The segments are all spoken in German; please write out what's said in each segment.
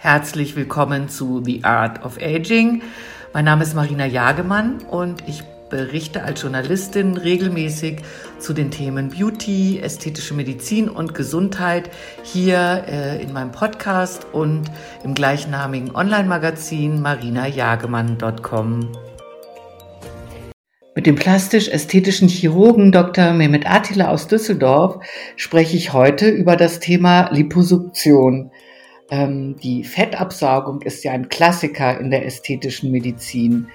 Herzlich willkommen zu The Art of Aging. Mein Name ist Marina Jagemann und ich berichte als Journalistin regelmäßig zu den Themen Beauty, ästhetische Medizin und Gesundheit hier äh, in meinem Podcast und im gleichnamigen Online-Magazin marinajagemann.com. Mit dem plastisch-ästhetischen Chirurgen Dr. Mehmet Attila aus Düsseldorf spreche ich heute über das Thema Liposuktion. Ähm, die Fettabsaugung ist ja ein Klassiker in der ästhetischen Medizin.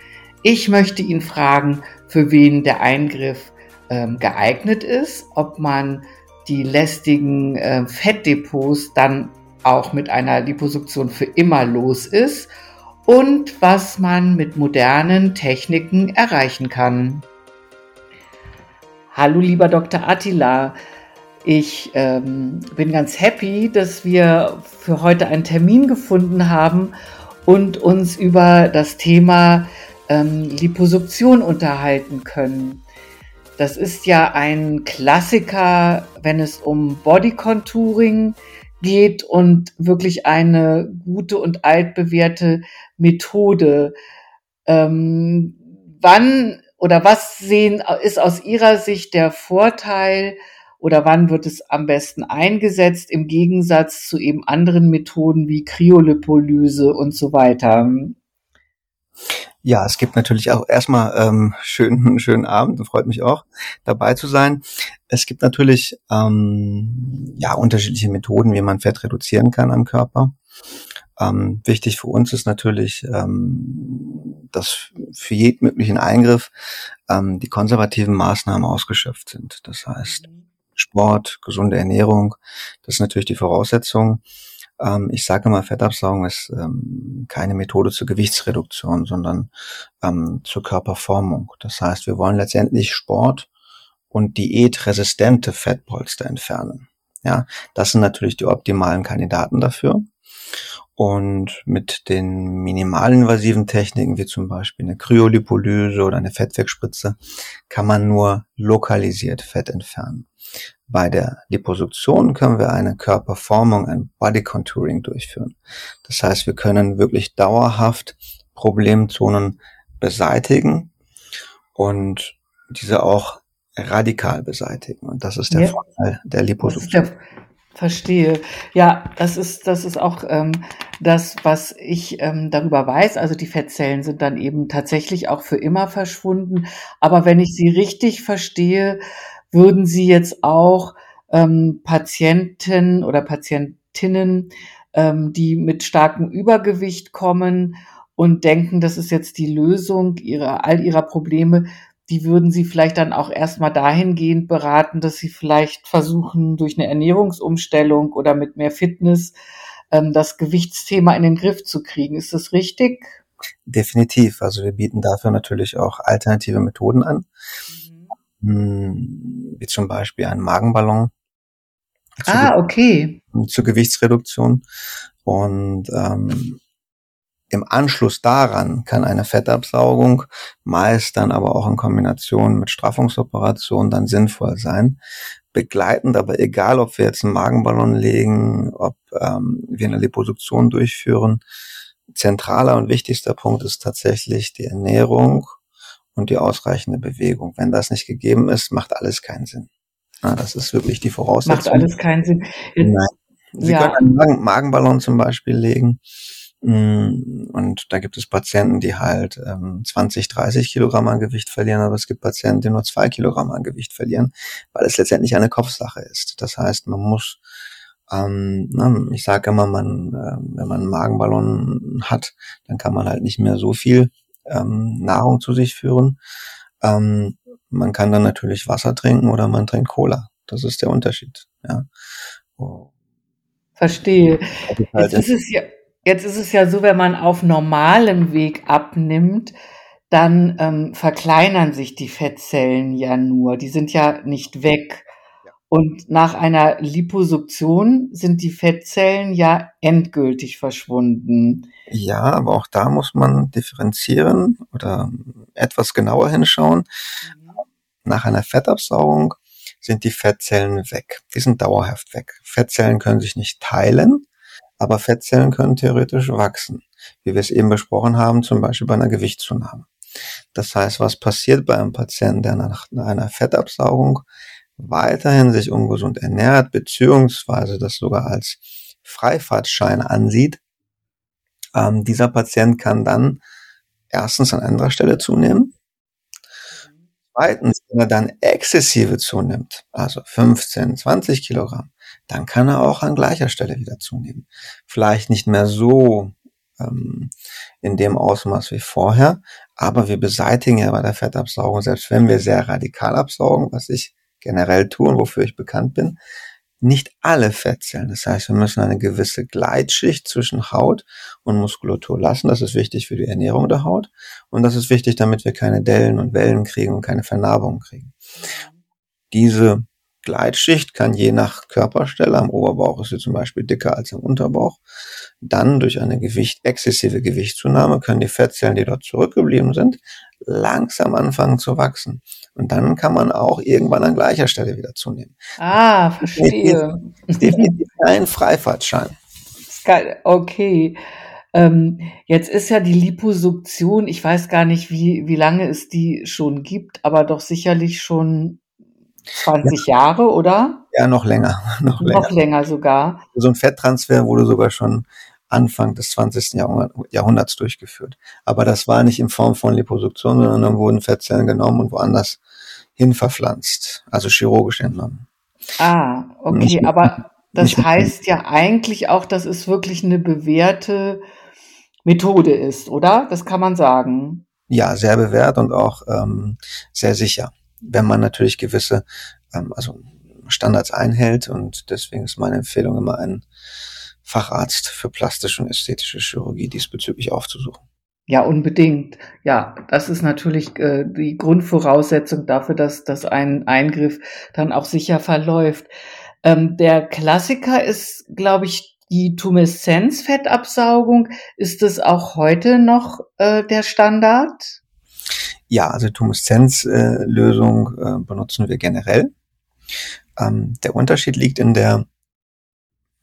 Ich möchte ihn fragen, für wen der Eingriff ähm, geeignet ist, ob man die lästigen äh, Fettdepots dann auch mit einer Liposuktion für immer los ist und was man mit modernen Techniken erreichen kann. Hallo lieber Dr. Attila, ich ähm, bin ganz happy, dass wir für heute einen Termin gefunden haben und uns über das Thema ähm, Liposuktion unterhalten können. Das ist ja ein Klassiker, wenn es um Bodycontouring geht und wirklich eine gute und altbewährte Methode. Ähm, wann oder was sehen, ist aus Ihrer Sicht der Vorteil oder wann wird es am besten eingesetzt im Gegensatz zu eben anderen Methoden wie Kryolipolyse und so weiter? Ja, es gibt natürlich auch erstmal ähm, schönen schönen Abend und freut mich auch dabei zu sein. Es gibt natürlich ähm, ja unterschiedliche Methoden, wie man Fett reduzieren kann am Körper. Ähm, wichtig für uns ist natürlich, ähm, dass für jeden möglichen Eingriff ähm, die konservativen Maßnahmen ausgeschöpft sind. Das heißt, mhm. Sport, gesunde Ernährung, das ist natürlich die Voraussetzung. Ähm, ich sage immer, Fettabsaugung ist ähm, keine Methode zur Gewichtsreduktion, sondern ähm, zur Körperformung. Das heißt, wir wollen letztendlich Sport und diätresistente Fettpolster entfernen. Ja, das sind natürlich die optimalen Kandidaten dafür. Und mit den minimalinvasiven Techniken, wie zum Beispiel eine Kryolipolyse oder eine Fettwegspritze, kann man nur lokalisiert Fett entfernen. Bei der Liposuktion können wir eine Körperformung, ein Body Contouring durchführen. Das heißt, wir können wirklich dauerhaft Problemzonen beseitigen und diese auch radikal beseitigen. Und das ist der ja. Vorteil der Liposuktion. Verstehe. Ja, das ist, das ist auch ähm, das, was ich ähm, darüber weiß. Also die Fettzellen sind dann eben tatsächlich auch für immer verschwunden. Aber wenn ich Sie richtig verstehe, würden Sie jetzt auch ähm, Patienten oder Patientinnen, ähm, die mit starkem Übergewicht kommen und denken, das ist jetzt die Lösung ihrer, all ihrer Probleme, die würden Sie vielleicht dann auch erstmal dahingehend beraten, dass Sie vielleicht versuchen, durch eine Ernährungsumstellung oder mit mehr Fitness ähm, das Gewichtsthema in den Griff zu kriegen. Ist das richtig? Definitiv. Also wir bieten dafür natürlich auch alternative Methoden an, mhm. wie zum Beispiel einen Magenballon. Ah, okay. Zur Gewichtsreduktion. Und ähm, im Anschluss daran kann eine Fettabsaugung meist dann aber auch in Kombination mit Straffungsoperationen dann sinnvoll sein. Begleitend, aber egal, ob wir jetzt einen Magenballon legen, ob ähm, wir eine Liposuktion durchführen, zentraler und wichtigster Punkt ist tatsächlich die Ernährung und die ausreichende Bewegung. Wenn das nicht gegeben ist, macht alles keinen Sinn. Ja, das ist wirklich die Voraussetzung. Macht alles keinen Sinn. Nein. Sie ja. können einen Magen Magenballon zum Beispiel legen und da gibt es Patienten, die halt ähm, 20, 30 Kilogramm an Gewicht verlieren, aber es gibt Patienten, die nur zwei Kilogramm an Gewicht verlieren, weil es letztendlich eine Kopfsache ist. Das heißt, man muss, ähm, na, ich sage immer, man, äh, wenn man einen Magenballon hat, dann kann man halt nicht mehr so viel ähm, Nahrung zu sich führen. Ähm, man kann dann natürlich Wasser trinken oder man trinkt Cola. Das ist der Unterschied. Ja. Oh. Verstehe. Halt Jetzt ist es ja Jetzt ist es ja so, wenn man auf normalem Weg abnimmt, dann ähm, verkleinern sich die Fettzellen ja nur. Die sind ja nicht weg. Und nach einer Liposuktion sind die Fettzellen ja endgültig verschwunden. Ja, aber auch da muss man differenzieren oder etwas genauer hinschauen. Mhm. Nach einer Fettabsaugung sind die Fettzellen weg. Die sind dauerhaft weg. Fettzellen können sich nicht teilen aber Fettzellen können theoretisch wachsen, wie wir es eben besprochen haben, zum Beispiel bei einer Gewichtszunahme. Das heißt, was passiert bei einem Patienten, der nach einer Fettabsaugung weiterhin sich ungesund ernährt, beziehungsweise das sogar als Freifahrtschein ansieht, ähm, dieser Patient kann dann erstens an anderer Stelle zunehmen. Zweitens, wenn er dann exzessive zunimmt, also 15, 20 Kilogramm, dann kann er auch an gleicher Stelle wieder zunehmen. Vielleicht nicht mehr so ähm, in dem Ausmaß wie vorher, aber wir beseitigen ja bei der Fettabsaugung, selbst wenn wir sehr radikal absaugen, was ich generell tue und wofür ich bekannt bin, nicht alle Fettzellen. Das heißt, wir müssen eine gewisse Gleitschicht zwischen Haut und Muskulatur lassen. Das ist wichtig für die Ernährung der Haut. Und das ist wichtig, damit wir keine Dellen und Wellen kriegen und keine Vernarbungen kriegen. Diese Gleitschicht kann je nach Körperstelle, am Oberbauch ist sie zum Beispiel dicker als am Unterbauch, dann durch eine Gewicht, exzessive Gewichtszunahme können die Fettzellen, die dort zurückgeblieben sind, langsam anfangen zu wachsen. Und dann kann man auch irgendwann an gleicher Stelle wieder zunehmen. Ah, verstehe. Ist definitiv kein Freifahrtschein. Okay. Ähm, jetzt ist ja die Liposuktion, ich weiß gar nicht, wie, wie lange es die schon gibt, aber doch sicherlich schon 20 ja. Jahre, oder? Ja, noch länger. Noch länger, noch länger sogar. So ein Fetttransfer wurde sogar schon Anfang des 20. Jahrhunderts durchgeführt. Aber das war nicht in Form von Liposuktion, sondern dann wurden Fettzellen genommen und woanders hin verpflanzt, also chirurgisch entnommen. Ah, okay, nicht, aber das heißt ja eigentlich auch, dass es wirklich eine bewährte Methode ist, oder? Das kann man sagen. Ja, sehr bewährt und auch ähm, sehr sicher, wenn man natürlich gewisse ähm, also Standards einhält und deswegen ist meine Empfehlung immer ein Facharzt für plastische und ästhetische Chirurgie diesbezüglich aufzusuchen. Ja, unbedingt. Ja, das ist natürlich äh, die Grundvoraussetzung dafür, dass, dass ein Eingriff dann auch sicher verläuft. Ähm, der Klassiker ist, glaube ich, die Tumeszenzfettabsaugung. Ist das auch heute noch äh, der Standard? Ja, also Tumeszenzlösung äh, benutzen wir generell. Ähm, der Unterschied liegt in der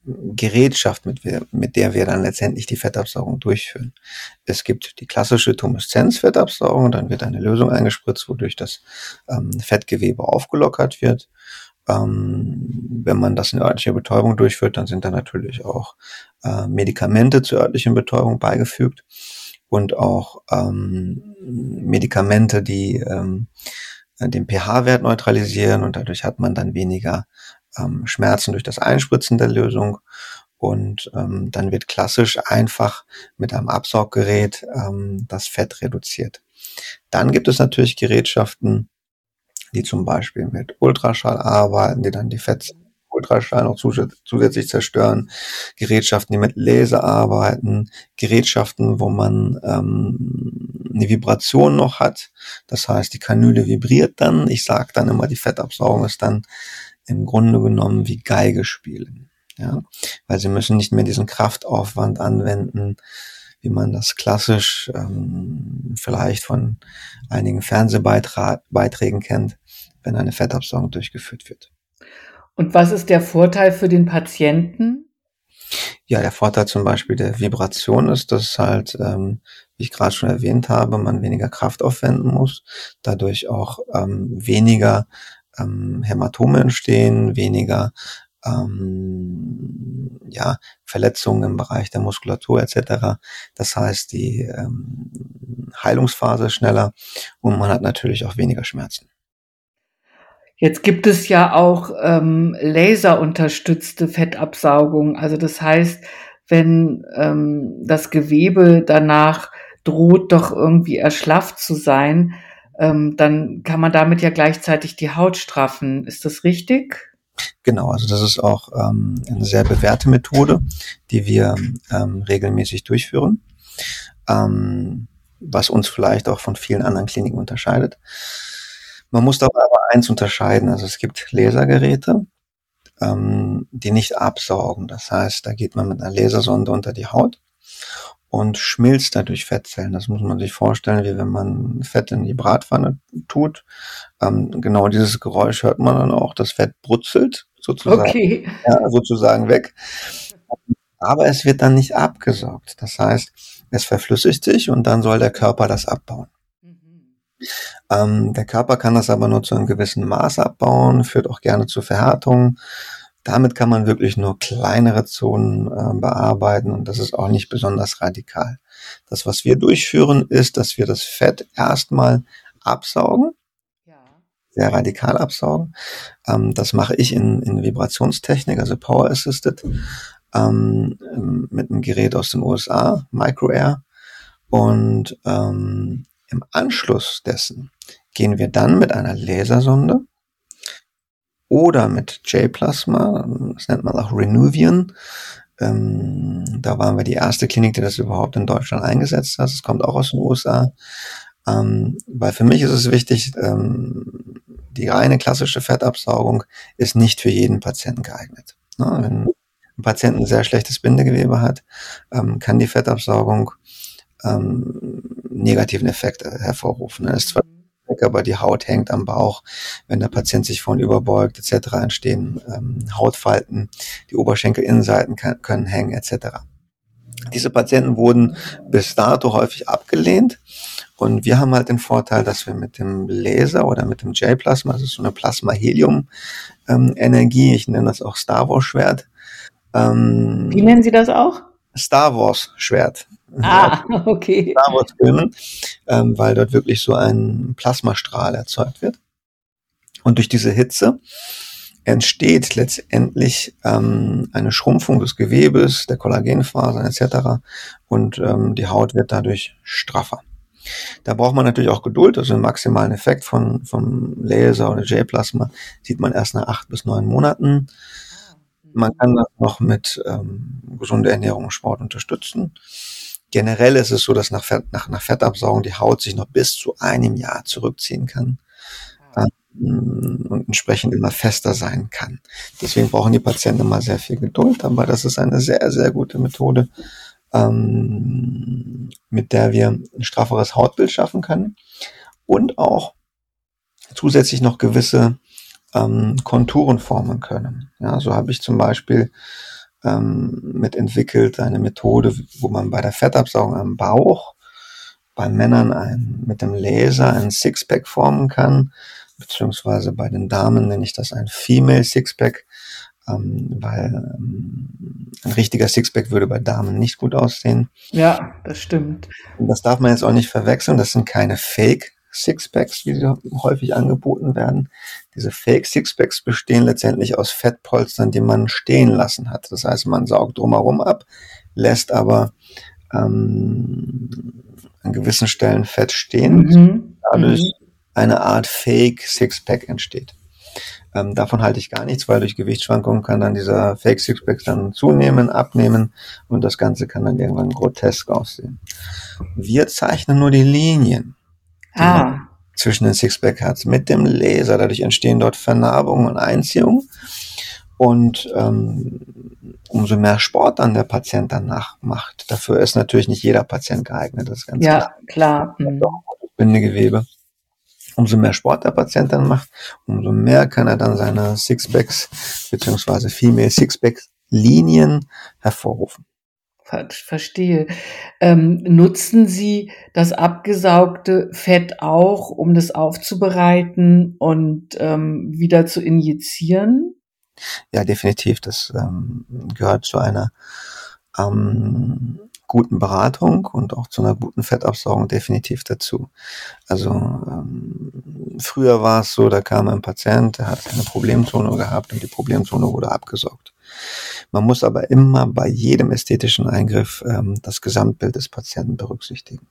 Gerätschaft, mit, wir, mit der wir dann letztendlich die Fettabsaugung durchführen. Es gibt die klassische Tumeszenz-Fettabsaugung, dann wird eine Lösung eingespritzt, wodurch das ähm, Fettgewebe aufgelockert wird. Ähm, wenn man das in örtlicher Betäubung durchführt, dann sind da natürlich auch äh, Medikamente zur örtlichen Betäubung beigefügt und auch ähm, Medikamente, die ähm, den pH-Wert neutralisieren und dadurch hat man dann weniger ähm, Schmerzen durch das Einspritzen der Lösung und ähm, dann wird klassisch einfach mit einem Absauggerät ähm, das Fett reduziert. Dann gibt es natürlich Gerätschaften, die zum Beispiel mit Ultraschall arbeiten, die dann die Fett Ultraschall noch zusätzlich zerstören, Gerätschaften, die mit Laser arbeiten, Gerätschaften, wo man ähm, eine Vibration noch hat. Das heißt, die Kanüle vibriert dann. Ich sage dann immer, die Fettabsaugung ist dann im Grunde genommen wie Geige spielen. Ja, weil sie müssen nicht mehr diesen Kraftaufwand anwenden, wie man das klassisch ähm, vielleicht von einigen Fernsehbeiträgen kennt, wenn eine Fettabsaugung durchgeführt wird. Und was ist der Vorteil für den Patienten? Ja, der Vorteil zum Beispiel der Vibration ist, dass halt, ähm, wie ich gerade schon erwähnt habe, man weniger Kraft aufwenden muss, dadurch auch ähm, weniger ähm, Hämatome entstehen, weniger ähm, ja, Verletzungen im Bereich der Muskulatur etc. Das heißt, die ähm, Heilungsphase schneller und man hat natürlich auch weniger Schmerzen. Jetzt gibt es ja auch ähm, laserunterstützte Fettabsaugung. Also das heißt, wenn ähm, das Gewebe danach droht, doch irgendwie erschlafft zu sein, ähm, dann kann man damit ja gleichzeitig die Haut straffen. Ist das richtig? Genau, also das ist auch ähm, eine sehr bewährte Methode, die wir ähm, regelmäßig durchführen, ähm, was uns vielleicht auch von vielen anderen Kliniken unterscheidet. Man muss dabei aber eins unterscheiden, also es gibt Lasergeräte, ähm, die nicht absaugen. Das heißt, da geht man mit einer Lasersonde unter die Haut und schmilzt dadurch Fettzellen. Das muss man sich vorstellen, wie wenn man Fett in die Bratpfanne tut. Ähm, genau dieses Geräusch hört man dann auch. Das Fett brutzelt sozusagen, okay. ja, sozusagen weg. aber es wird dann nicht abgesaugt. Das heißt, es verflüssigt sich und dann soll der Körper das abbauen. Ähm, der Körper kann das aber nur zu einem gewissen Maß abbauen, führt auch gerne zu Verhärtungen. Damit kann man wirklich nur kleinere Zonen äh, bearbeiten und das ist auch nicht besonders radikal. Das, was wir durchführen, ist, dass wir das Fett erstmal absaugen, ja. sehr radikal absaugen. Ähm, das mache ich in, in Vibrationstechnik, also Power Assisted, ähm, mit einem Gerät aus den USA, MicroAir. Und ähm, im Anschluss dessen gehen wir dann mit einer Lasersonde oder mit J-Plasma, das nennt man auch Renuvian. Ähm, da waren wir die erste Klinik, die das überhaupt in Deutschland eingesetzt hat. Es kommt auch aus den USA. Ähm, weil für mich ist es wichtig, ähm, die reine klassische Fettabsaugung ist nicht für jeden Patienten geeignet. Ne? Wenn ein Patient ein sehr schlechtes Bindegewebe hat, ähm, kann die Fettabsaugung ähm, negativen Effekte hervorrufen. Es ist zwar weg, aber die Haut hängt am Bauch. Wenn der Patient sich vorn überbeugt etc. entstehen ähm, Hautfalten, die Oberschenkelinnenseiten kann, können hängen etc. Diese Patienten wurden bis dato häufig abgelehnt und wir haben halt den Vorteil, dass wir mit dem Laser oder mit dem J-Plasma, das ist so eine Plasma-Helium-Energie, ich nenne das auch Star Wars-Schwert. Ähm, Wie nennen Sie das auch? Star Wars Schwert. Ah, okay. Star Wars Filmen, ähm, weil dort wirklich so ein Plasmastrahl erzeugt wird. Und durch diese Hitze entsteht letztendlich ähm, eine Schrumpfung des Gewebes, der Kollagenfasern etc. Und ähm, die Haut wird dadurch straffer. Da braucht man natürlich auch Geduld, also einen maximalen Effekt von, vom Laser oder J-Plasma sieht man erst nach acht bis neun Monaten. Man kann das noch mit ähm, gesunder Ernährung und Sport unterstützen. Generell ist es so, dass nach, Fett, nach, nach Fettabsaugung die Haut sich noch bis zu einem Jahr zurückziehen kann ähm, und entsprechend immer fester sein kann. Deswegen brauchen die Patienten immer sehr viel Geduld, aber das ist eine sehr, sehr gute Methode, ähm, mit der wir ein strafferes Hautbild schaffen können und auch zusätzlich noch gewisse ähm, Konturen formen können. Ja, so habe ich zum Beispiel ähm, mit entwickelt eine Methode, wo man bei der Fettabsaugung am Bauch bei Männern ein, mit dem Laser ein Sixpack formen kann, beziehungsweise bei den Damen nenne ich das ein Female Sixpack, ähm, weil ähm, ein richtiger Sixpack würde bei Damen nicht gut aussehen. Ja, das stimmt. Und das darf man jetzt auch nicht verwechseln, das sind keine Fake Sixpacks, wie sie häufig angeboten werden. Diese Fake Sixpacks bestehen letztendlich aus Fettpolstern, die man stehen lassen hat. Das heißt, man saugt drumherum ab, lässt aber ähm, an gewissen Stellen Fett stehen, mhm. dadurch mhm. eine Art Fake Sixpack entsteht. Ähm, davon halte ich gar nichts, weil durch Gewichtsschwankungen kann dann dieser Fake Sixpack dann zunehmen, abnehmen und das Ganze kann dann irgendwann grotesk aussehen. Wir zeichnen nur die Linien ah. zwischen den Sixpack hat mit dem Laser. Dadurch entstehen dort Vernarbungen und Einziehungen. Und ähm, umso mehr Sport dann der Patient danach macht. Dafür ist natürlich nicht jeder Patient geeignet. Das ganz ja, klar. klar. Mhm. Bindegewebe. Umso mehr Sport der Patient dann macht, umso mehr kann er dann seine Sixpacks beziehungsweise Female Sixpacks Linien hervorrufen. Verstehe. Ähm, nutzen Sie das abgesaugte Fett auch, um das aufzubereiten und ähm, wieder zu injizieren? Ja, definitiv. Das ähm, gehört zu einer ähm, guten Beratung und auch zu einer guten Fettabsaugung definitiv dazu. Also ähm, früher war es so, da kam ein Patient, der hat eine Problemzone gehabt und die Problemzone wurde abgesaugt. Man muss aber immer bei jedem ästhetischen Eingriff ähm, das Gesamtbild des Patienten berücksichtigen.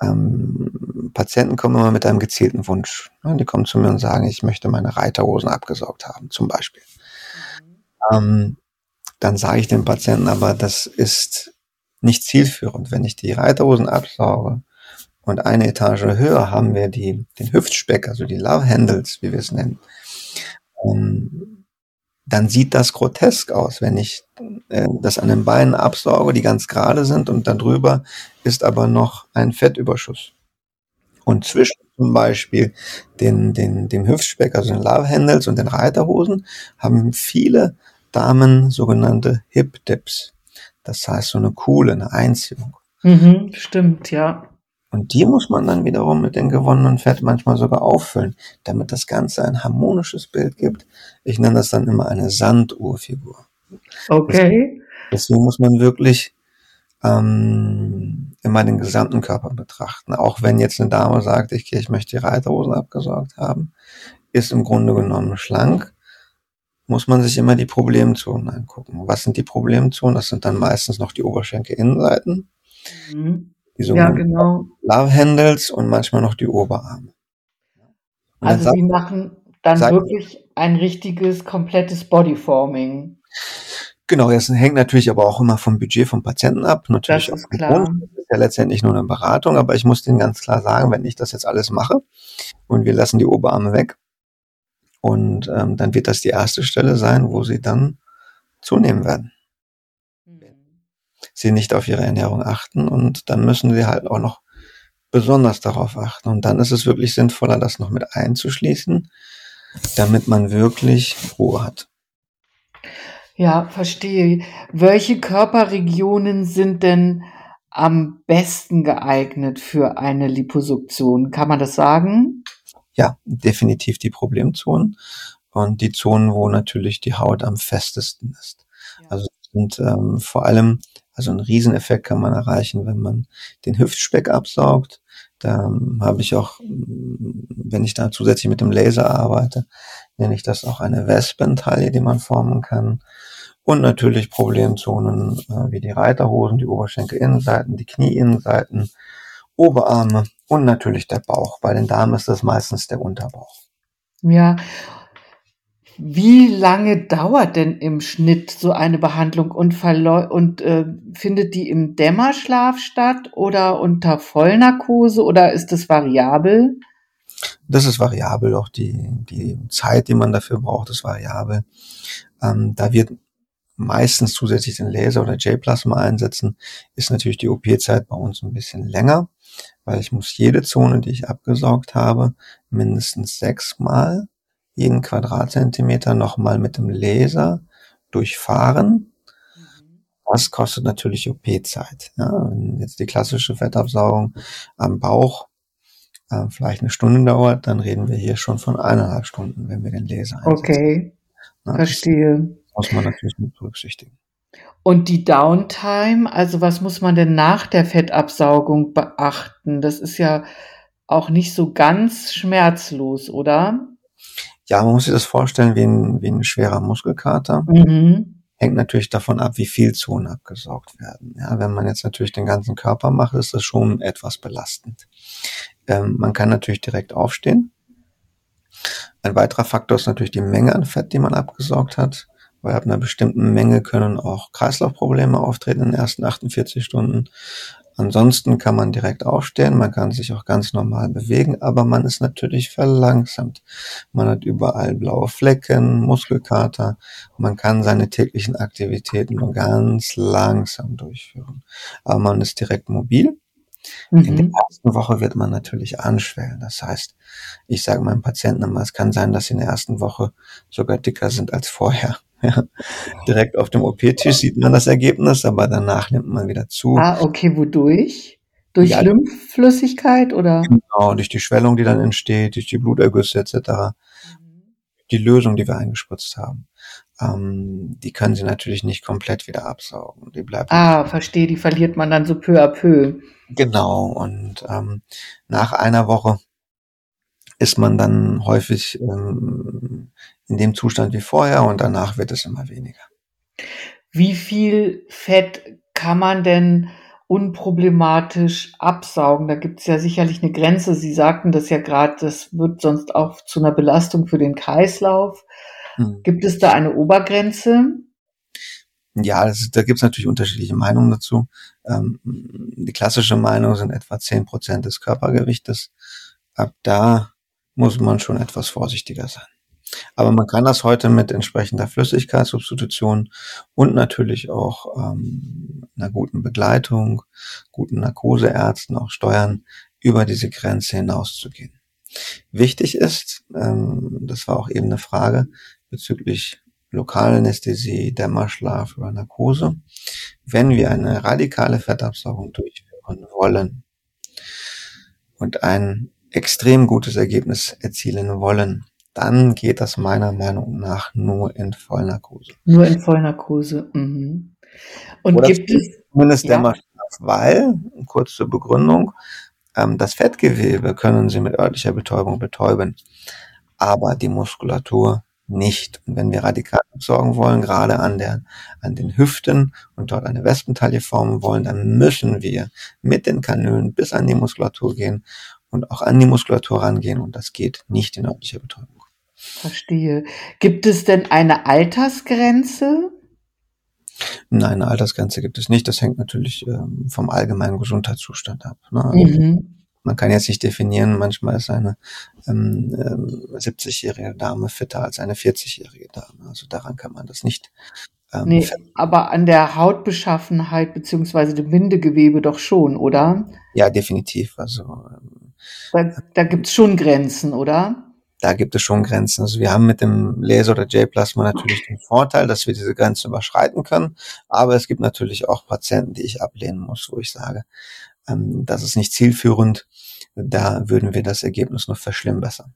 Ähm, Patienten kommen immer mit einem gezielten Wunsch. Die kommen zu mir und sagen, ich möchte meine Reiterhosen abgesaugt haben, zum Beispiel. Ähm, dann sage ich dem Patienten aber, das ist nicht zielführend. Wenn ich die Reiterhosen absauge und eine Etage höher haben wir die, den Hüftspeck, also die Love Handles, wie wir es nennen. Ähm, dann sieht das grotesk aus, wenn ich äh, das an den Beinen absauge, die ganz gerade sind und darüber ist aber noch ein Fettüberschuss. Und zwischen zum Beispiel den, den, dem Hüftspeck, also den Love Handles und den Reiterhosen, haben viele Damen sogenannte Hip Dips. Das heißt, so eine coole, eine Einziehung. Mhm, stimmt, ja. Und die muss man dann wiederum mit dem gewonnenen Fett manchmal sogar auffüllen, damit das Ganze ein harmonisches Bild gibt. Ich nenne das dann immer eine Sanduhrfigur. Okay. Deswegen muss man wirklich ähm, immer den gesamten Körper betrachten. Auch wenn jetzt eine Dame sagt, ich, ich möchte die Reiterhosen abgesorgt haben, ist im Grunde genommen schlank, muss man sich immer die Problemzonen angucken. Was sind die Problemzonen? Das sind dann meistens noch die Oberschenkelinnenseiten. Mhm die ja, genau. Love Handles und manchmal noch die Oberarme. Und also sie machen dann wirklich ein richtiges, komplettes Bodyforming. Genau, das hängt natürlich aber auch immer vom Budget vom Patienten ab. Natürlich das ist klar. Das ist ja letztendlich nur eine Beratung, aber ich muss denen ganz klar sagen, wenn ich das jetzt alles mache und wir lassen die Oberarme weg und ähm, dann wird das die erste Stelle sein, wo sie dann zunehmen werden sie nicht auf ihre Ernährung achten und dann müssen sie halt auch noch besonders darauf achten. Und dann ist es wirklich sinnvoller, das noch mit einzuschließen, damit man wirklich Ruhe hat. Ja, verstehe. Welche Körperregionen sind denn am besten geeignet für eine Liposuktion? Kann man das sagen? Ja, definitiv die Problemzonen und die Zonen, wo natürlich die Haut am festesten ist. Ja. Also sind ähm, vor allem also einen Rieseneffekt kann man erreichen, wenn man den Hüftspeck absaugt. Da habe ich auch, wenn ich da zusätzlich mit dem Laser arbeite, nenne ich das auch eine Wespentaille, die man formen kann. Und natürlich Problemzonen äh, wie die Reiterhosen, die Oberschenkelinnenseiten, die Knieinnenseiten, Oberarme und natürlich der Bauch. Bei den Damen ist das meistens der Unterbauch. Ja, wie lange dauert denn im Schnitt so eine Behandlung und, und äh, findet die im Dämmerschlaf statt oder unter Vollnarkose oder ist das variabel? Das ist variabel, auch die, die Zeit, die man dafür braucht, ist variabel. Ähm, da wird meistens zusätzlich den Laser oder J-Plasma einsetzen, ist natürlich die OP-Zeit bei uns ein bisschen länger, weil ich muss jede Zone, die ich abgesaugt habe, mindestens sechsmal jeden Quadratzentimeter nochmal mit dem Laser durchfahren. Mhm. Das kostet natürlich OP-Zeit. Ja, wenn jetzt die klassische Fettabsaugung am Bauch äh, vielleicht eine Stunde dauert, dann reden wir hier schon von eineinhalb Stunden, wenn wir den Laser einsetzen. Okay, Na, verstehe. muss man natürlich mit berücksichtigen. Und die Downtime, also was muss man denn nach der Fettabsaugung beachten? Das ist ja auch nicht so ganz schmerzlos, oder? Ja, man muss sich das vorstellen wie ein, wie ein schwerer Muskelkater. Mhm. Hängt natürlich davon ab, wie viel Zonen abgesaugt werden. Ja, wenn man jetzt natürlich den ganzen Körper macht, ist das schon etwas belastend. Ähm, man kann natürlich direkt aufstehen. Ein weiterer Faktor ist natürlich die Menge an Fett, die man abgesaugt hat. Weil ab einer bestimmten Menge können auch Kreislaufprobleme auftreten in den ersten 48 Stunden. Ansonsten kann man direkt aufstehen, man kann sich auch ganz normal bewegen, aber man ist natürlich verlangsamt. Man hat überall blaue Flecken, Muskelkater. Man kann seine täglichen Aktivitäten nur ganz langsam durchführen. Aber man ist direkt mobil. Mhm. In der mhm. ersten Woche wird man natürlich anschwellen. Das heißt, ich sage meinen Patienten immer, es kann sein, dass sie in der ersten Woche sogar dicker sind als vorher. Ja. Direkt auf dem OP-Tisch sieht man das Ergebnis, aber danach nimmt man wieder zu. Ah, okay, wodurch? Durch ja, Lymphflüssigkeit oder? Genau, durch die Schwellung, die dann entsteht, durch die Blutergüsse etc. Mhm. Die Lösung, die wir eingespritzt haben, ähm, die können sie natürlich nicht komplett wieder absaugen. Die bleibt. Ah, verstehe, die verliert man dann so peu à peu. Genau, und ähm, nach einer Woche ist man dann häufig ähm, in dem Zustand wie vorher und danach wird es immer weniger. Wie viel Fett kann man denn unproblematisch absaugen? Da gibt es ja sicherlich eine Grenze. Sie sagten das ja gerade, das wird sonst auch zu einer Belastung für den Kreislauf. Hm. Gibt es da eine Obergrenze? Ja, das, da gibt es natürlich unterschiedliche Meinungen dazu. Ähm, die klassische Meinung sind etwa zehn Prozent des Körpergewichtes. Ab da muss man schon etwas vorsichtiger sein. Aber man kann das heute mit entsprechender Flüssigkeitssubstitution und natürlich auch ähm, einer guten Begleitung, guten Narkoseärzten auch steuern, über diese Grenze hinauszugehen. Wichtig ist, ähm, das war auch eben eine Frage bezüglich Lokalanästhesie, Dämmerschlaf oder Narkose. Wenn wir eine radikale Fettabsaugung durchführen wollen und ein extrem gutes Ergebnis erzielen wollen, dann geht das meiner Meinung nach nur in Vollnarkose. Nur in Vollnarkose. Mhm. Und Oder gibt es zumindest ja. Dämmerschlaf, weil, kurz zur Begründung, ähm, das Fettgewebe können Sie mit örtlicher Betäubung betäuben, aber die Muskulatur nicht. Und wenn wir radikal absorgen wollen, gerade an der, an den Hüften und dort eine Wespentaille formen wollen, dann müssen wir mit den Kanülen bis an die Muskulatur gehen und auch an die Muskulatur rangehen und das geht nicht in örtlicher Betäubung. Verstehe. Gibt es denn eine Altersgrenze? Nein, eine Altersgrenze gibt es nicht. Das hängt natürlich ähm, vom allgemeinen Gesundheitszustand ab. Ne? Also mhm. Man kann jetzt nicht definieren, manchmal ist eine ähm, ähm, 70-jährige Dame fitter als eine 40-jährige Dame. Also daran kann man das nicht. Ähm, nee, aber an der Hautbeschaffenheit beziehungsweise dem Bindegewebe doch schon, oder? Ja, definitiv. Also ähm, da, da gibt es schon Grenzen, oder? da gibt es schon Grenzen. Also wir haben mit dem Laser oder J-Plasma natürlich den Vorteil, dass wir diese Grenzen überschreiten können. Aber es gibt natürlich auch Patienten, die ich ablehnen muss, wo ich sage, ähm, das ist nicht zielführend. Da würden wir das Ergebnis noch verschlimmbessern.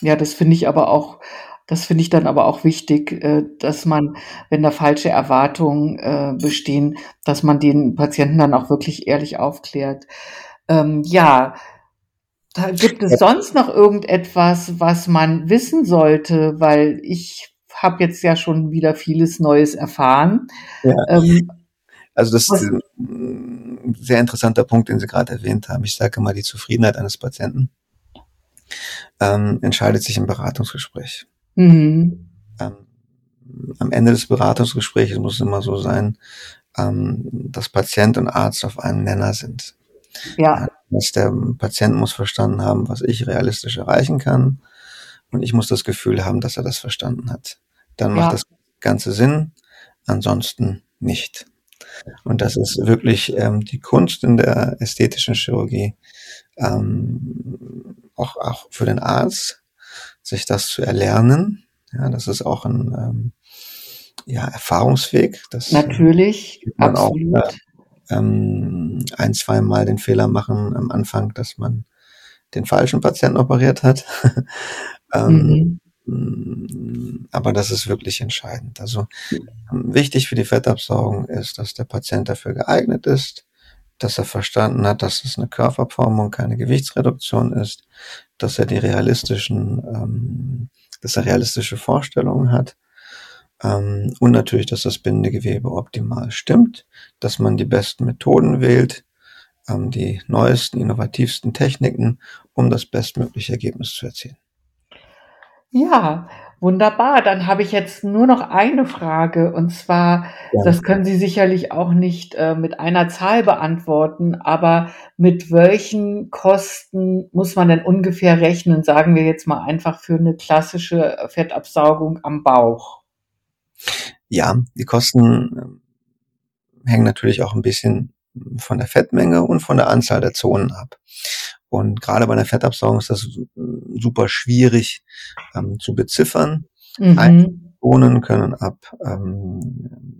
Ja, das finde ich aber auch, das finde ich dann aber auch wichtig, äh, dass man, wenn da falsche Erwartungen äh, bestehen, dass man den Patienten dann auch wirklich ehrlich aufklärt. Ähm, ja, gibt es sonst noch irgendetwas, was man wissen sollte, weil ich habe jetzt ja schon wieder vieles Neues erfahren. Ja. Ähm, also das ist ein sehr interessanter Punkt, den Sie gerade erwähnt haben. Ich sage mal, die Zufriedenheit eines Patienten ähm, entscheidet sich im Beratungsgespräch. Mhm. Ähm, am Ende des Beratungsgesprächs muss es immer so sein, ähm, dass Patient und Arzt auf einen Nenner sind. Ja. Dass der Patient muss verstanden haben, was ich realistisch erreichen kann. Und ich muss das Gefühl haben, dass er das verstanden hat. Dann macht ja. das Ganze Sinn, ansonsten nicht. Und das ist wirklich ähm, die Kunst in der ästhetischen Chirurgie, ähm, auch, auch für den Arzt, sich das zu erlernen. Ja, das ist auch ein ähm, ja, Erfahrungsweg. Das, Natürlich, man absolut. Auch, äh, ähm, ein, zwei Mal den Fehler machen am Anfang, dass man den falschen Patienten operiert hat. ähm, mhm. Aber das ist wirklich entscheidend. Also ähm, wichtig für die Fettabsaugung ist, dass der Patient dafür geeignet ist, dass er verstanden hat, dass es eine Körperformung, keine Gewichtsreduktion ist, dass er die realistischen, ähm, dass er realistische Vorstellungen hat ähm, und natürlich, dass das Bindegewebe optimal stimmt, dass man die besten Methoden wählt, ähm, die neuesten, innovativsten Techniken, um das bestmögliche Ergebnis zu erzielen. Ja, wunderbar. Dann habe ich jetzt nur noch eine Frage und zwar, ja. das können Sie sicherlich auch nicht äh, mit einer Zahl beantworten, aber mit welchen Kosten muss man denn ungefähr rechnen, sagen wir jetzt mal einfach für eine klassische Fettabsaugung am Bauch? Ja, die Kosten ähm, hängen natürlich auch ein bisschen von der Fettmenge und von der Anzahl der Zonen ab. Und gerade bei der Fettabsaugung ist das super schwierig ähm, zu beziffern. Mhm. Zonen können ab ähm,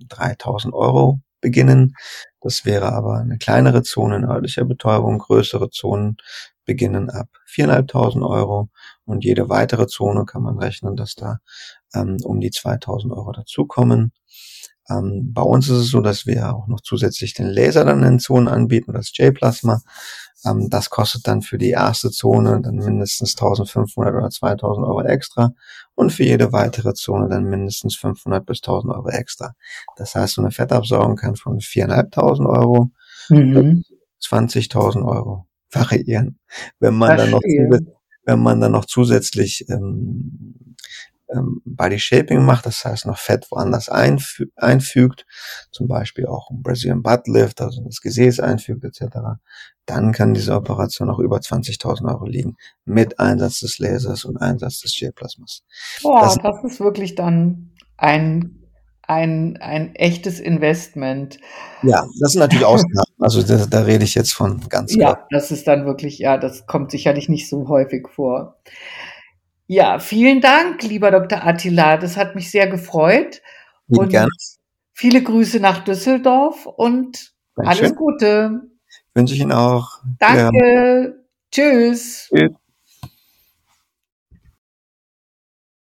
3000 Euro beginnen. Das wäre aber eine kleinere Zone in örtlicher Betäubung. Größere Zonen beginnen ab 4.500 Euro und jede weitere Zone kann man rechnen, dass da ähm, um die 2000 Euro dazukommen. Ähm, bei uns ist es so, dass wir auch noch zusätzlich den Laser dann in Zonen anbieten, das J-Plasma. Ähm, das kostet dann für die erste Zone dann mindestens 1500 oder 2000 Euro extra und für jede weitere Zone dann mindestens 500 bis 1000 Euro extra. Das heißt, so eine Fettabsaugung kann von 4.500 Euro mhm. 20.000 Euro variieren. Wenn man dann noch, wenn man dann noch zusätzlich ähm, ähm, Body Shaping macht, das heißt noch Fett woanders einfü einfügt, zum Beispiel auch ein Brazilian Butt Lift, also das Gesäß einfügt etc., dann kann diese Operation auch über 20.000 Euro liegen mit Einsatz des Lasers und Einsatz des G-Plasmas. Boah, das, das ist wirklich dann ein ein, ein echtes Investment. Ja, das sind natürlich Ausgaben. Also da, da rede ich jetzt von ganz Ja, klar. das ist dann wirklich, ja, das kommt sicherlich nicht so häufig vor. Ja, vielen Dank, lieber Dr. Attila. Das hat mich sehr gefreut. Und gerne. viele Grüße nach Düsseldorf und Dankeschön. alles Gute. Wünsche ich Ihnen auch. Danke. Tschüss. Tschüss.